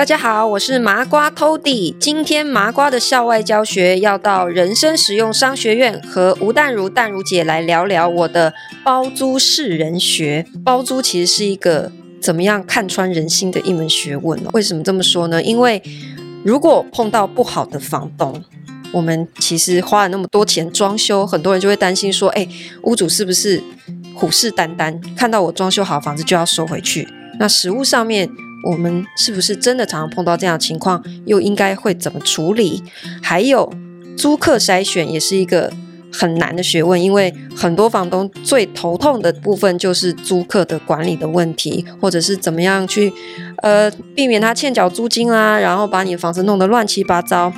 大家好，我是麻瓜 Tody。今天麻瓜的校外教学要到人生实用商学院和吴淡如淡如姐来聊聊我的包租世人学。包租其实是一个怎么样看穿人心的一门学问。为什么这么说呢？因为如果碰到不好的房东，我们其实花了那么多钱装修，很多人就会担心说：“哎，屋主是不是虎视眈眈，看到我装修好房子就要收回去？”那实物上面。我们是不是真的常常碰到这样的情况？又应该会怎么处理？还有租客筛选也是一个很难的学问，因为很多房东最头痛的部分就是租客的管理的问题，或者是怎么样去呃避免他欠缴租金啦，然后把你的房子弄得乱七八糟。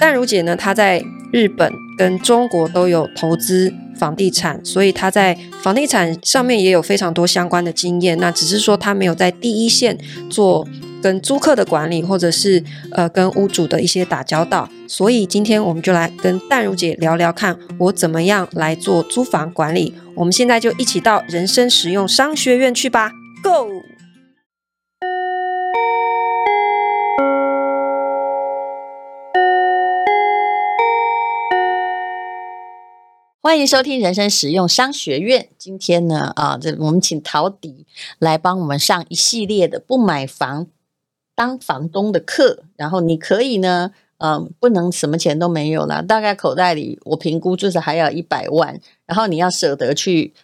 但如姐呢，她在日本跟中国都有投资房地产，所以她在房地产上面也有非常多相关的经验。那只是说她没有在第一线做跟租客的管理，或者是呃跟屋主的一些打交道。所以今天我们就来跟淡如姐聊聊，看我怎么样来做租房管理。我们现在就一起到人生实用商学院去吧，Go！欢迎收听人生实用商学院。今天呢，啊，这我们请陶迪来帮我们上一系列的不买房当房东的课。然后你可以呢，嗯、不能什么钱都没有了，大概口袋里我评估就是还要一百万。然后你要舍得去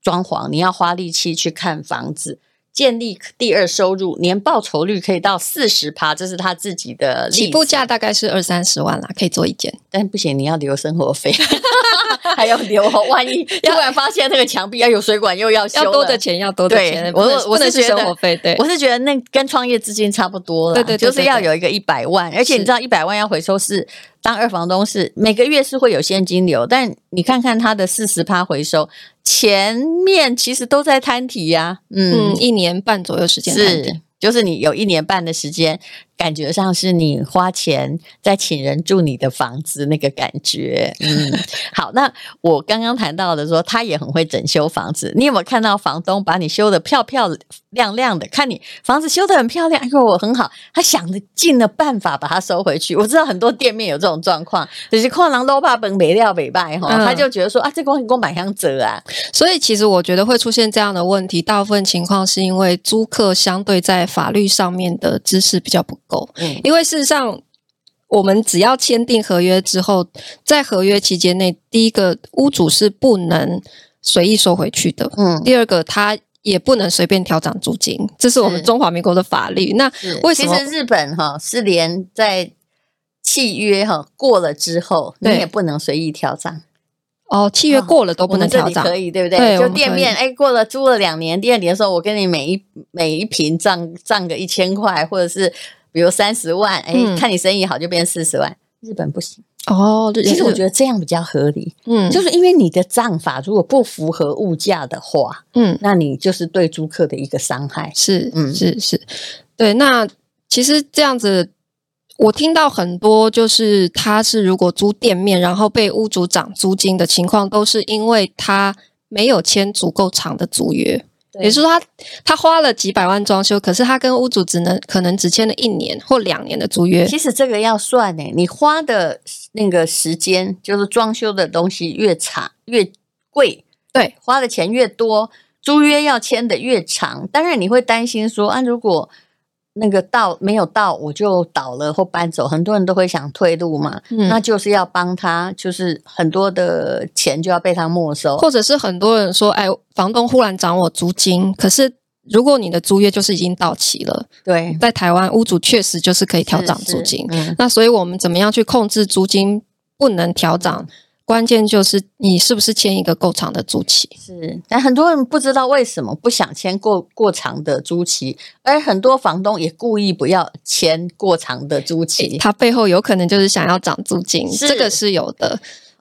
装潢，你要花力气去看房子。建立第二收入，年报酬率可以到四十趴，这是他自己的起步价，大概是二三十万啦，可以做一件。但不行，你要留生活费，还要留，万一 突然发现那个墙壁要有水管又要修，要多的钱，要多的钱。我我是觉得生活费，对，我是觉得那跟创业资金差不多了，对对，就是要有一个一百万，而且你知道一百万要回收是当二房东是每个月是会有现金流，但你看看他的四十趴回收。前面其实都在摊提呀，嗯，嗯，一年半左右时间是，就是你有一年半的时间。感觉上是你花钱在请人住你的房子那个感觉，嗯，好。那我刚刚谈到的说，他也很会整修房子。你有没有看到房东把你修得漂漂亮亮的？看你房子修得很漂亮，哎呦，我很好。他想的尽了办法把它收回去。我知道很多店面有这种状况，就是矿狼都怕本没料没败哈，他就觉得说啊，这个你给我买箱折啊。所以其实我觉得会出现这样的问题，大部分情况是因为租客相对在法律上面的知识比较不够。嗯，因为事实上，我们只要签订合约之后，在合约期间内，第一个屋主是不能随意收回去的，嗯，第二个他也不能随便调涨租金，这是我们中华民国的法律。那为什么？其实日本哈是连在契约哈过了之后，你也不能随意调涨。哦，契约过了都不能调涨，可以对不对？对，就店面哎，过了租了两年，第二年的时候，我跟你每一每一平涨涨个一千块，或者是比如三十万，哎、嗯，看你生意好就变四十万。日本不行哦，其实我觉得这样比较合理。嗯，就是因为你的账法如果不符合物价的话，嗯，那你就是对租客的一个伤害。是，嗯，是是，对。那其实这样子。我听到很多，就是他是如果租店面，然后被屋主涨租金的情况，都是因为他没有签足够长的租约。也就是说他，他他花了几百万装修，可是他跟屋主只能可能只签了一年或两年的租约。其实这个要算诶，你花的那个时间，就是装修的东西越长越贵，对，花的钱越多，租约要签的越长。当然你会担心说啊，如果那个到没有到，我就倒了或搬走，很多人都会想退路嘛，嗯、那就是要帮他，就是很多的钱就要被他没收，或者是很多人说，哎，房东忽然涨我租金，可是如果你的租约就是已经到期了，对，在台湾屋主确实就是可以调涨租金，嗯、那所以我们怎么样去控制租金不能调涨？嗯关键就是你是不是签一个够长的租期？是，但很多人不知道为什么不想签过过长的租期，而很多房东也故意不要签过长的租期，他背后有可能就是想要涨租金，是这个是有的。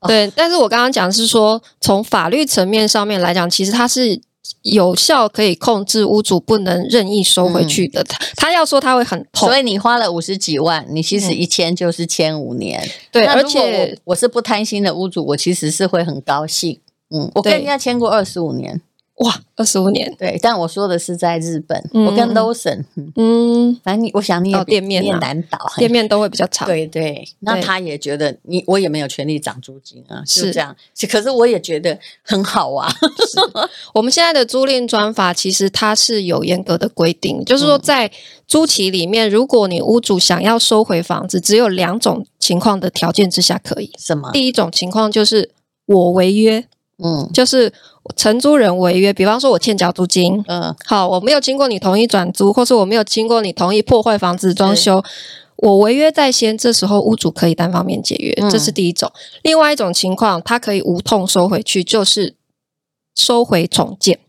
对，哦、但是我刚刚讲的是说，从法律层面上面来讲，其实它是。有效可以控制屋主不能任意收回去的，他、嗯、他要说他会很痛，所以你花了五十几万，你其实一签就是签五年，嗯、对，而且我，我是不贪心的屋主，我其实是会很高兴，嗯，我跟人家签过二十五年，哇，二十五年，对，但我说的是在日本，嗯、我跟 Lawson，嗯，反正你，我想你也、哦、店面、啊、你也难倒，店面都会比较长，对对，那他也觉得你，我也没有权利涨租金啊，是。这样，可是我也觉得很好啊。我们现在的租赁专法其实它是有严格的规定，就是说在租期里面，如果你屋主想要收回房子，只有两种情况的条件之下可以，什么？第一种情况就是我违约。嗯，就是承租人违约，比方说我欠缴租金，嗯，好，我没有经过你同意转租，或是我没有经过你同意破坏房子装修，我违约在先，这时候屋主可以单方面解约，嗯，这是第一种。另外一种情况，他可以无痛收回去，就是收回重建。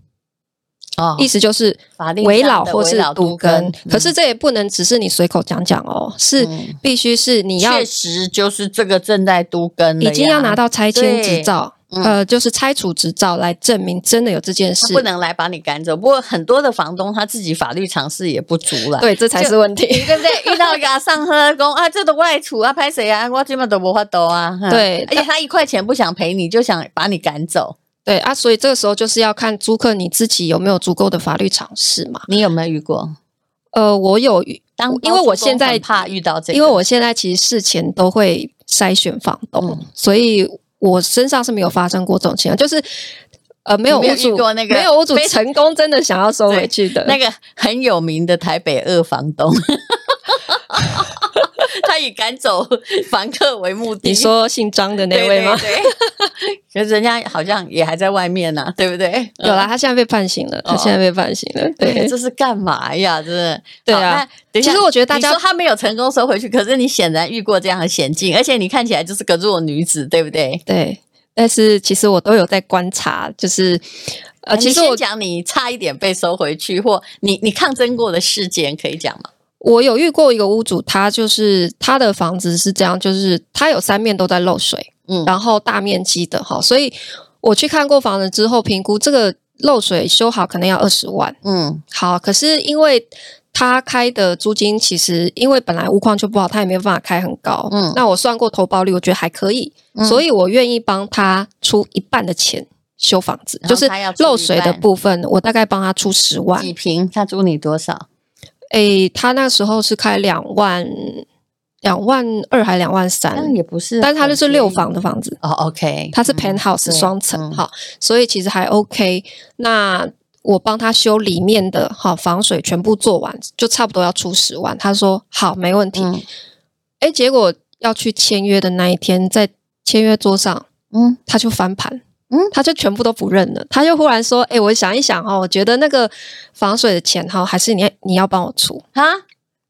哦，意思就是围老或是都更，可是这也不能只是你随口讲讲哦，是必须是你要确实就是这个正在都根，已经要拿到拆迁执照。嗯、呃，就是拆除执照来证明真的有这件事，不能来把你赶走。不过很多的房东他自己法律常识也不足了，对，这才是问题，对不对？遇到个上喝工啊，这都外出啊，拍谁啊？我基本都不会抖啊。对，而且他一块钱不想赔你，就想把你赶走。对啊，所以这个时候就是要看租客你自己有没有足够的法律常识嘛。你有没有遇过？呃，我有遇，当因为我现在怕遇到这个，因为我现在其实事前都会筛选房东，嗯、所以。我身上是没有发生过这种情况，就是呃，没有屋主过那个没有屋主成功真的想要收回去的。那个很有名的台北二房东，他以赶走房客为目的。你说姓张的那位吗？对，对，对，可是人家好像也还在外面呢、啊，对不对？有啦，他现在被判刑了，他现在被判刑了。哦、对，这是干嘛呀？真的。对啊。其实我觉得大家说他没有成功收回去，可是你显然遇过这样的险境，而且你看起来就是个弱女子，对不对？对。但是其实我都有在观察，就是呃，其实我讲你差一点被收回去，或你你抗争过的事件可以讲吗？我有遇过一个屋主，他就是他的房子是这样，就是他有三面都在漏水，嗯，然后大面积的哈，所以我去看过房子之后，评估这个漏水修好可能要二十万，嗯，好，可是因为。他开的租金其实，因为本来屋况就不好，他也没有办法开很高。嗯，那我算过投保率，我觉得还可以，嗯、所以我愿意帮他出一半的钱修房子，就是漏水的部分，我大概帮他出十万。几平？他租你多少？诶，他那时候是开两万，两万二还两万三？但也不是，但是他就是六房的房子。哦，OK，他是 penthouse 双层，哈，所以其实还 OK。那。我帮他修里面的哈防水，全部做完就差不多要出十万。他说好，没问题。哎、嗯，结果要去签约的那一天，在签约桌上，嗯，他就翻盘，嗯，他就全部都不认了。他就忽然说：“哎，我想一想哦，我觉得那个防水的钱哈，还是你你要帮我出啊？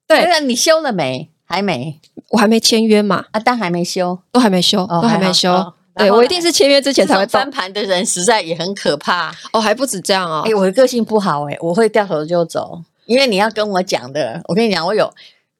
对，那你修了没？还没，我还没签约嘛。啊，但还没修，都还没修，哦、都还没修。”对，我一定是签约之前才会翻盘的人，实在也很可怕哦，还不止这样哦。哎，我的个性不好哎，我会掉头就走，因为你要跟我讲的。我跟你讲，我有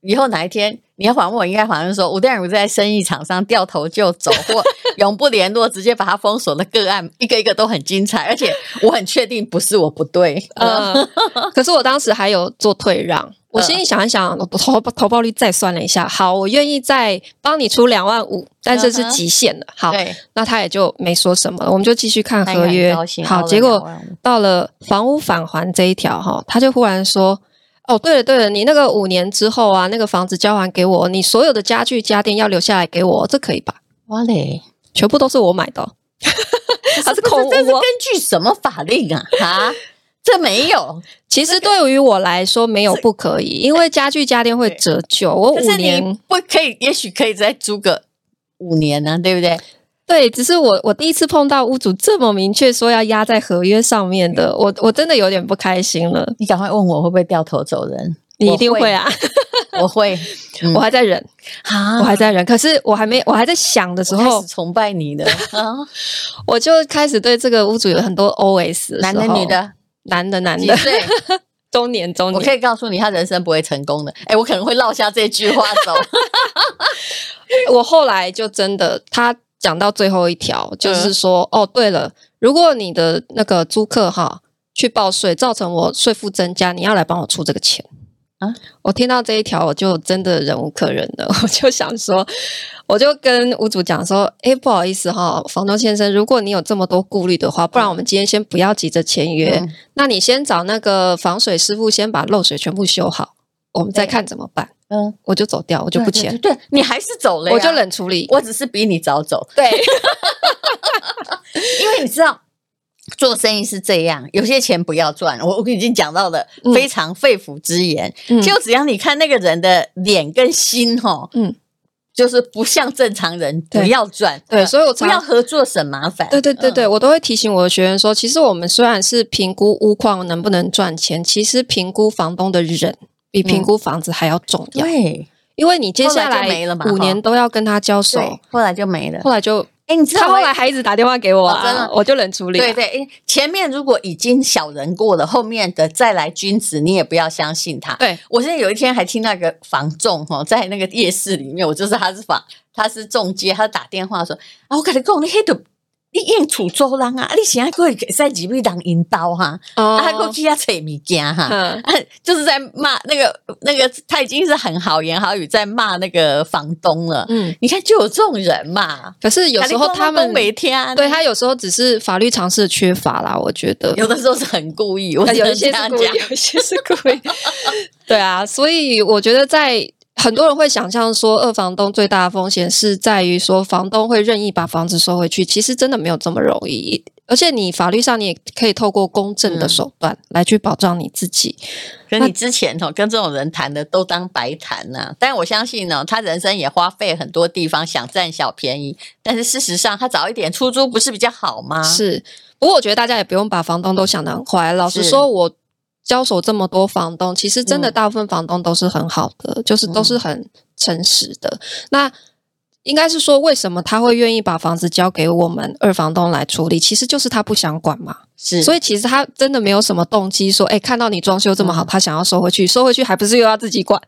以后哪一天你要访问我，应该反正说吴淡如在生意场上掉头就走，或 永不联络，直接把他封锁的个案，一个一个都很精彩，而且我很确定不是我不对。嗯，可是我当时还有做退让。我心里想一想，我投投报率再算了一下，好，我愿意再帮你出两万五，但这是极限的。好，那他也就没说什么了，我们就继续看合约。好，结果到了房屋返还这一条哈，他就忽然说：“哦，对了对了，你那个五年之后啊，那个房子交还给我，你所有的家具家电要留下来给我，这可以吧？”哇嘞，全部都是我买的，他是空屋，这是根据什么法令啊？哈？这没有，其实对于我来说没有不可以，因为家具家电会折旧。我五年不可以，也许可以再租个五年呢，对不对？对，只是我我第一次碰到屋主这么明确说要压在合约上面的，我我真的有点不开心了。你赶快问我会不会掉头走人？你一定会啊！我会，我还在忍啊，我还在忍。可是我还没，我还在想的时候，崇拜你的，我就开始对这个屋主有很多 OS，男的女的。男的，男的，对，中年，中年。我可以告诉你，他人生不会成功的。哎，我可能会落下这句话走。我后来就真的，他讲到最后一条，就是说，嗯、哦，对了，如果你的那个租客哈去报税，造成我税负增加，你要来帮我出这个钱。啊，我听到这一条，我就真的忍无可忍了，我就想说，我就跟屋主讲说，哎，不好意思哈，房东先生，如果你有这么多顾虑的话，不然我们今天先不要急着签约，嗯、那你先找那个防水师傅先把漏水全部修好，我们再看怎么办。嗯，我就走掉，我就不签。对，你还是走了，我就冷处理。我只是比你早走。对，因为你知道，做生意是这样，有些钱不要赚。我我已经讲到了非常肺腑之言，嗯、就只要你看那个人的脸跟心，哈，嗯，就是不像正常人，不要赚。对，所以我不要合作省麻烦。对对对对，我都会提醒我的学员说，其实我们虽然是评估屋况能不能赚钱，其实评估房东的人。比评估房子还要重要，对，因为你接下来五年都要跟他交手，后来就没了，后来就，哎，你知道他后来还一直打电话给我，真的，我就能处理。对对，前面如果已经小人过了，后面的再来君子，你也不要相信他。对，我现在有一天还听那个房仲哈，在那个夜市里面，我就是他是房，他是中介，他打电话说啊，我跟你讲，你黑的。你应处做人啊！你现在可以在几位当引导哈，啊，还过去要扯物件哈，就是在骂那个那个，他已经是很好言好语在骂那个房东了。嗯，你看就有这种人嘛。可是有时候他们每天对他有时候只是法律常识缺乏啦，我觉得有的时候是很故意，我有一些是故意，有一些是故意。对啊，所以我觉得在。很多人会想象说，二房东最大的风险是在于说，房东会任意把房子收回去。其实真的没有这么容易，而且你法律上你也可以透过公正的手段来去保障你自己。跟、嗯、你之前哦跟这种人谈的都当白谈呐、啊。但我相信呢，他人生也花费很多地方想占小便宜，但是事实上他早一点出租不是比较好吗？是，不过我觉得大家也不用把房东都想得很坏。老实说，我。交手这么多房东，其实真的大部分房东都是很好的，嗯、就是都是很诚实的。嗯、那应该是说，为什么他会愿意把房子交给我们二房东来处理？其实就是他不想管嘛。是，所以其实他真的没有什么动机说，哎，看到你装修这么好，嗯、他想要收回去，收回去还不是又要自己管？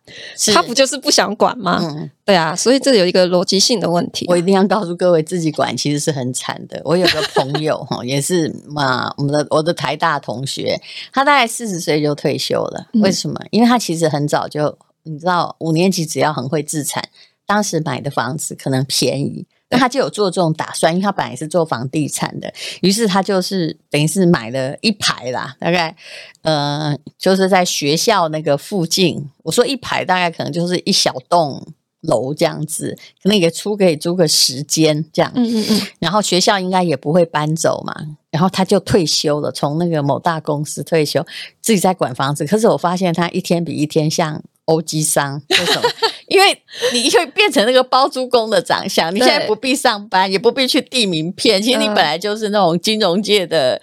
他不就是不想管吗？嗯、对啊，所以这有一个逻辑性的问题。我一定要告诉各位，自己管其实是很惨的。我有个朋友 哈，也是嘛，我们的我的台大同学，他大概四十岁就退休了。为什么？嗯、因为他其实很早就，你知道，五年级只要很会自产。当时买的房子可能便宜，那他就有做这种打算，因为他本来是做房地产的，于是他就是等于是买了一排啦，大概呃就是在学校那个附近。我说一排大概可能就是一小栋楼这样子，可能也出可以租个时间这样。嗯嗯嗯。然后学校应该也不会搬走嘛，然后他就退休了，从那个某大公司退休，自己在管房子。可是我发现他一天比一天像欧吉桑，为什么？因为你会变成那个包租公的长相，你现在不必上班，也不必去递名片，其实你本来就是那种金融界的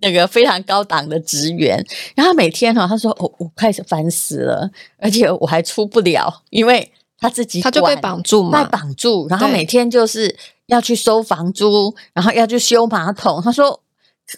那个非常高档的职员。然后每天哈，他说我我开始烦死了，而且我还出不了，因为他自己他就被绑住嘛，被绑住，然后每天就是要去收房租，然后要去修马桶。他说。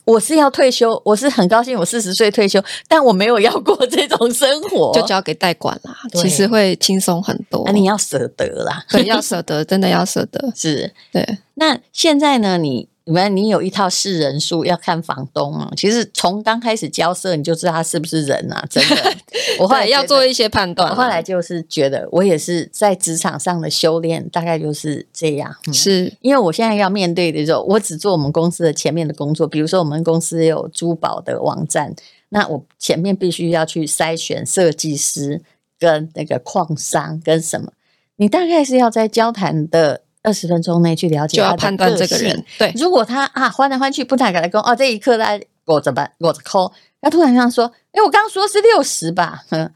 我是要退休，我是很高兴，我四十岁退休，但我没有要过这种生活，就交给代管啦，其实会轻松很多。那、啊、你要舍得啦，对，要舍得，真的要舍得，是对。那现在呢？你。你们，你有一套是人数，要看房东嘛。其实从刚开始交涉，你就知道他是不是人啊。真的，我后来要做一些判断。我后来就是觉得，我也是在职场上的修炼，大概就是这样。嗯、是因为我现在要面对的时候，我只做我们公司的前面的工作。比如说，我们公司有珠宝的网站，那我前面必须要去筛选设计师跟那个矿商跟什么。你大概是要在交谈的。二十分钟内去了解，就要判断这个人。对，如果他啊换来换去不太敢来跟哦，这一刻来我怎么办？我抠。他突然这样说：“哎，我刚刚说是六十吧？”嗯，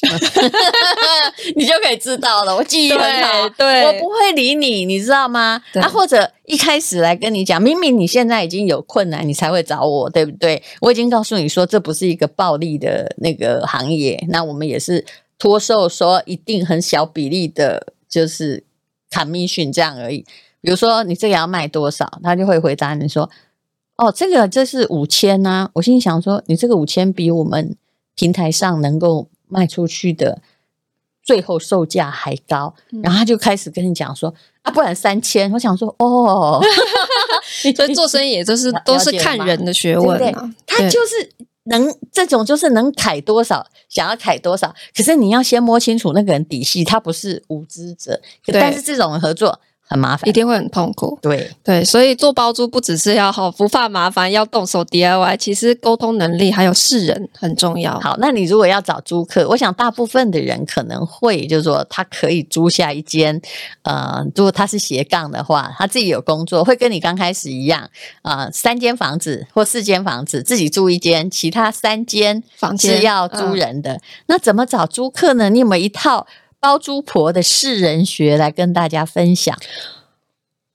你就可以知道了。我记忆很好，对，我不会理你，你知道吗？啊，或者一开始来跟你讲，明明你现在已经有困难，你才会找我，对不对？我已经告诉你说，这不是一个暴利的那个行业，那我们也是托售说一定很小比例的，就是。Commission 这样而已，比如说你这个要卖多少，他就会回答你说：“哦，这个这是五千啊。”我心里想说：“你这个五千比我们平台上能够卖出去的最后售价还高。嗯”然后他就开始跟你讲说：“啊，不然三千。”我想说：“哦，所以做生意也就是都是看人的学问啊。”他就是能这种就是能砍多少，想要砍多少，可是你要先摸清楚那个人底细，他不是无知者，但是这种合作。很麻烦，一定会很痛苦。对对，所以做包租不只是要好不怕麻烦，要动手 DIY，其实沟通能力还有识人很重要。好，那你如果要找租客，我想大部分的人可能会就是说，他可以租下一间，呃，如果他是斜杠的话，他自己有工作，会跟你刚开始一样，呃，三间房子或四间房子自己住一间，其他三间房间是要租人的。嗯、那怎么找租客呢？你有没有一套？包租婆的世人学来跟大家分享。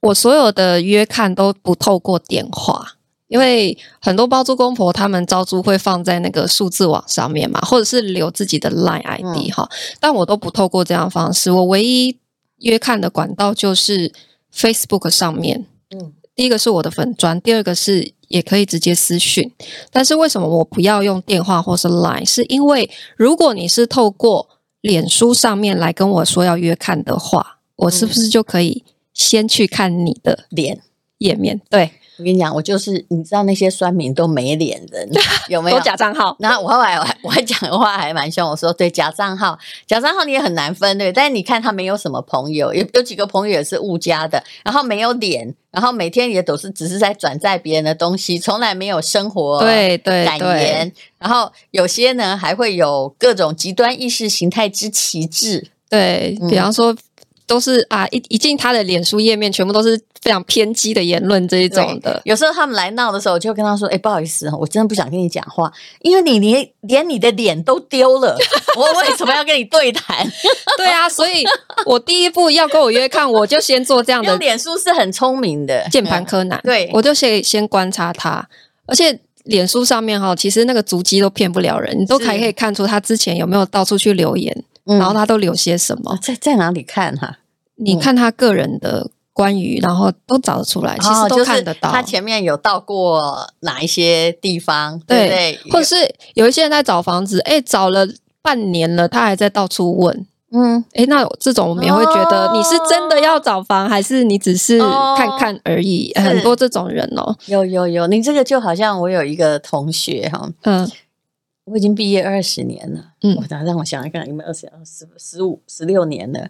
我所有的约看都不透过电话，因为很多包租公婆他们招租会放在那个数字网上面嘛，或者是留自己的 Line ID 哈、嗯，但我都不透过这样的方式。我唯一约看的管道就是 Facebook 上面。嗯，第一个是我的粉砖，第二个是也可以直接私讯。但是为什么我不要用电话或是 Line？是因为如果你是透过脸书上面来跟我说要约看的话，我是不是就可以先去看你的脸页面？对。我跟你讲，我就是你知道那些酸民都没脸人有没 有？都假账号。然后我后来我还我还讲的话还蛮凶，我说对假账号，假账号你也很难分对。但是你看他没有什么朋友，有有几个朋友也是误加的，然后没有脸，然后每天也都是只是在转载别人的东西，从来没有生活对对感言。然后有些呢还会有各种极端意识形态之旗帜，对，比方说。嗯都是啊，一一进他的脸书页面，全部都是非常偏激的言论这一种的。有时候他们来闹的时候，我就跟他说：“哎、欸，不好意思，我真的不想跟你讲话，因为你连连你的脸都丢了，我为什么要跟你对谈？”对啊，所以我第一步要跟我约看，我就先做这样的。脸书是很聪明的键盘柯南，对，我就先先观察他，而且脸书上面哈，其实那个足迹都骗不了人，你都还可以看出他之前有没有到处去留言。然后他都留些什么？嗯、在在哪里看哈、啊？你看他个人的关于，然后都找得出来，其实都看得到。他前面有到过哪一些地方，对？或者是有一些人在找房子，哎，找了半年了，他还在到处问。嗯，哎，那这种我们也会觉得你是真的要找房，还是你只是看看而已？很多这种人哦，有有有，你这个就好像我有一个同学哈，嗯。我已经毕业二十年了，嗯，我让让我想一想，有没有二十、二十、十五、十六年了？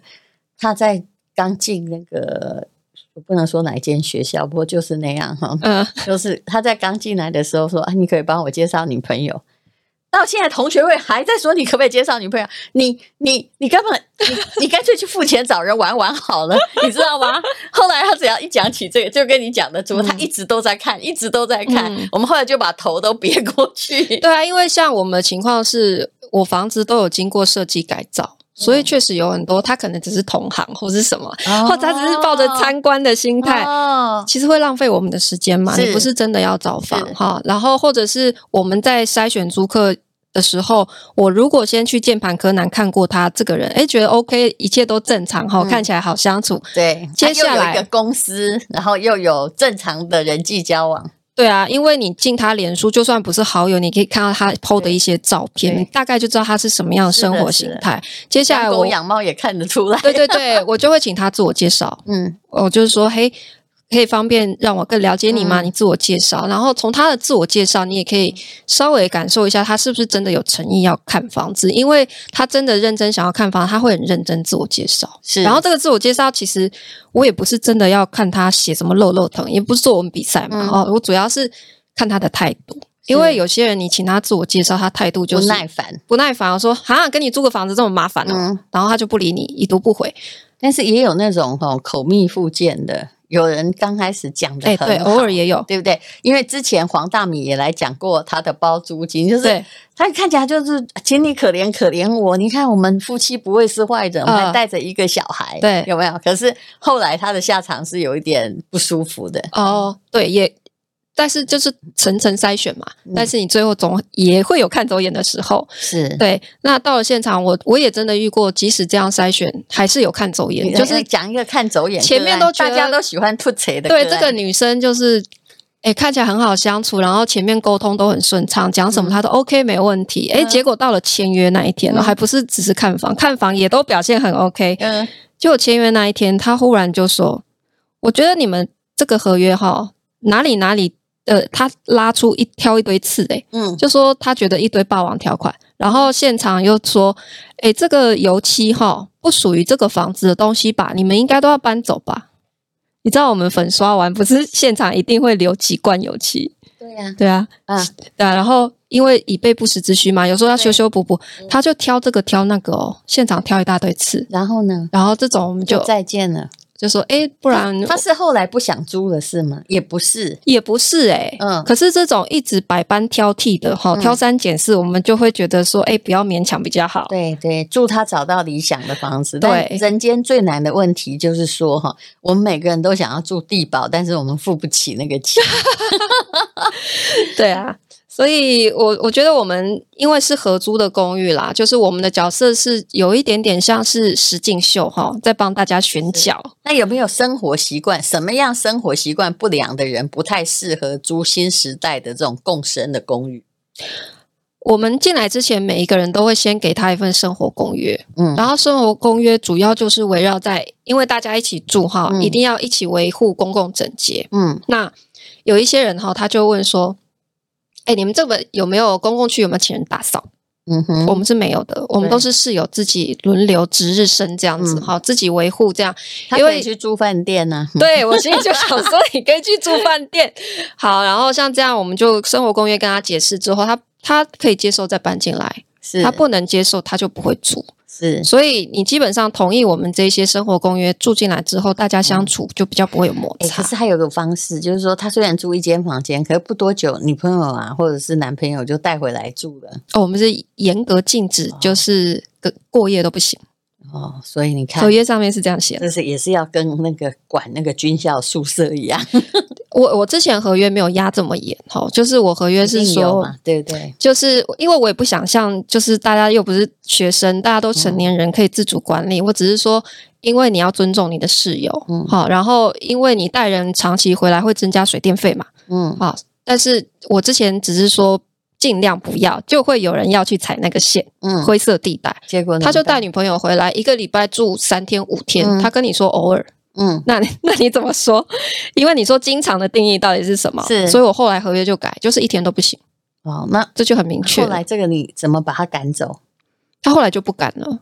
他在刚进那个，我不能说哪一间学校，不过就是那样哈，嗯，就是他在刚进来的时候说啊，你可以帮我介绍女朋友。到现在同学会还在说，你可不可以介绍女朋友？你你你根本你你干脆去付钱找人玩玩好了，你知道吗？后来他只要一讲起这个，就跟你讲的，怎么他一直都在看，一直都在看。嗯、我们后来就把头都别过去。对啊，因为像我们的情况是，我房子都有经过设计改造，所以确实有很多他可能只是同行或是什么，哦、或者他只是抱着参观的心态，哦、其实会浪费我们的时间嘛。你不是真的要找房哈，然后或者是我们在筛选租客。的时候，我如果先去键盘柯南看过他这个人，哎，觉得 OK，一切都正常哈，看起来好相处。对，接下来有一个公司，然后又有正常的人际交往。对啊，因为你进他脸书，就算不是好友，你可以看到他 PO 的一些照片，你大概就知道他是什么样的生活形态。接下来我养猫也看得出来。对对对，我就会请他自我介绍。嗯，我就是说，嘿。可以方便让我更了解你吗？你自我介绍，嗯、然后从他的自我介绍，你也可以稍微感受一下他是不是真的有诚意要看房子，因为他真的认真想要看房，他会很认真自我介绍。是，然后这个自我介绍，其实我也不是真的要看他写什么漏漏疼，也不是做我们比赛嘛。哦、嗯，我主要是看他的态度，因为有些人你请他自我介绍，他态度就是不耐烦，不耐烦。我说啊，跟你租个房子这么麻烦哦，嗯、然后他就不理你，已读不回。但是也有那种哈口蜜腹剑的。有人刚开始讲的很好，对，偶尔也有，对不对？因为之前黄大米也来讲过他的包租金，就是他看起来就是请你可怜可怜我。你看我们夫妻不会是坏人，还带着一个小孩，对，有没有？可是后来他的下场是有一点不舒服的。哦，对，也。但是就是层层筛选嘛，嗯、但是你最后总也会有看走眼的时候，是对。那到了现场，我我也真的遇过，即使这样筛选，还是有看走眼。就是讲一个看走眼，前面都大家都喜欢吐槽的。对，这个女生就是，哎，看起来很好相处，然后前面沟通都很顺畅，讲什么她都 OK 没问题。哎、嗯，结果到了签约那一天了，嗯、还不是只是看房，看房也都表现很 OK。嗯，结果签约那一天，她忽然就说：“我觉得你们这个合约哈，哪里哪里。”呃，他拉出一挑一堆刺，诶，嗯，就说他觉得一堆霸王条款，然后现场又说，诶，这个油漆哈不属于这个房子的东西吧？你们应该都要搬走吧？你知道我们粉刷完不是现场一定会留几罐油漆？对呀，对啊，啊，对啊，然后因为以备不时之需嘛，有时候要修修补补，他就挑这个挑那个哦，现场挑一大堆刺，然后呢，然后这种我们就再见了。就说哎，不然他是后来不想租了是吗？也不是，也不是哎、欸，嗯。可是这种一直百般挑剔的哈，挑三拣四，我们就会觉得说，哎，不要勉强比较好。对对，祝他找到理想的房子。对，人间最难的问题就是说哈，我们每个人都想要住地堡，但是我们付不起那个钱。对啊。所以我，我我觉得我们因为是合租的公寓啦，就是我们的角色是有一点点像是实境秀哈，在帮大家选角。那有没有生活习惯？什么样生活习惯不良的人不太适合租新时代的这种共生的公寓？我们进来之前，每一个人都会先给他一份生活公约，嗯，然后生活公约主要就是围绕在，因为大家一起住哈，嗯，一定要一起维护公共整洁，嗯，那有一些人哈，他就问说。哎，你们这个有没有公共区？有没有请人打扫？嗯哼，我们是没有的，我们都是室友自己轮流值日生这样子，好、嗯，自己维护这样。他可以去住饭店呢、啊。对，我心里就想说，你可以去住饭店。好，然后像这样，我们就生活公约跟他解释之后，他他可以接受再搬进来，是他不能接受，他就不会住。是，所以你基本上同意我们这些生活公约住进来之后，大家相处就比较不会有摩擦。欸，可是还有个方式，就是说他虽然住一间房间，可是不多久，女朋友啊或者是男朋友就带回来住了。哦，我们是严格禁止，就是个过夜都不行。哦，所以你看，合约上面是这样写的，就是也是要跟那个管那个军校宿舍一样。我我之前合约没有压这么严，哈，就是我合约是说，对对，就是因为我也不想像，就是大家又不是学生，大家都成年人可以自主管理。嗯、我只是说，因为你要尊重你的室友，嗯，好，然后因为你带人长期回来会增加水电费嘛，嗯，好，但是我之前只是说尽量不要，就会有人要去踩那个线，嗯，灰色地带，结果他就带女朋友回来，一个礼拜住三天五天，嗯、他跟你说偶尔。嗯，那你 那你怎么说？因为你说经常的定义到底是什么？是，所以我后来合约就改，就是一天都不行。哦，那这就很明确。后来这个你怎么把他赶走？他后来就不敢了。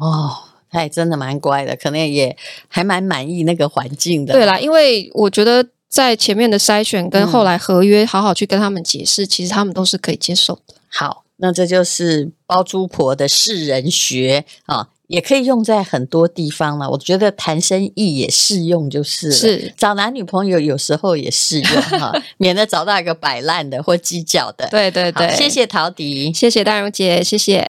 哦，他也真的蛮乖的，可能也还蛮满意那个环境的。对啦，因为我觉得在前面的筛选跟后来合约，好好去跟他们解释，嗯、其实他们都是可以接受的。好，那这就是包租婆的世人学啊。也可以用在很多地方了，我觉得谈生意也适用，就是是找男女朋友有时候也适用哈，免得找到一个摆烂的或计较的。对对对，谢谢陶迪，谢谢大荣姐，谢谢。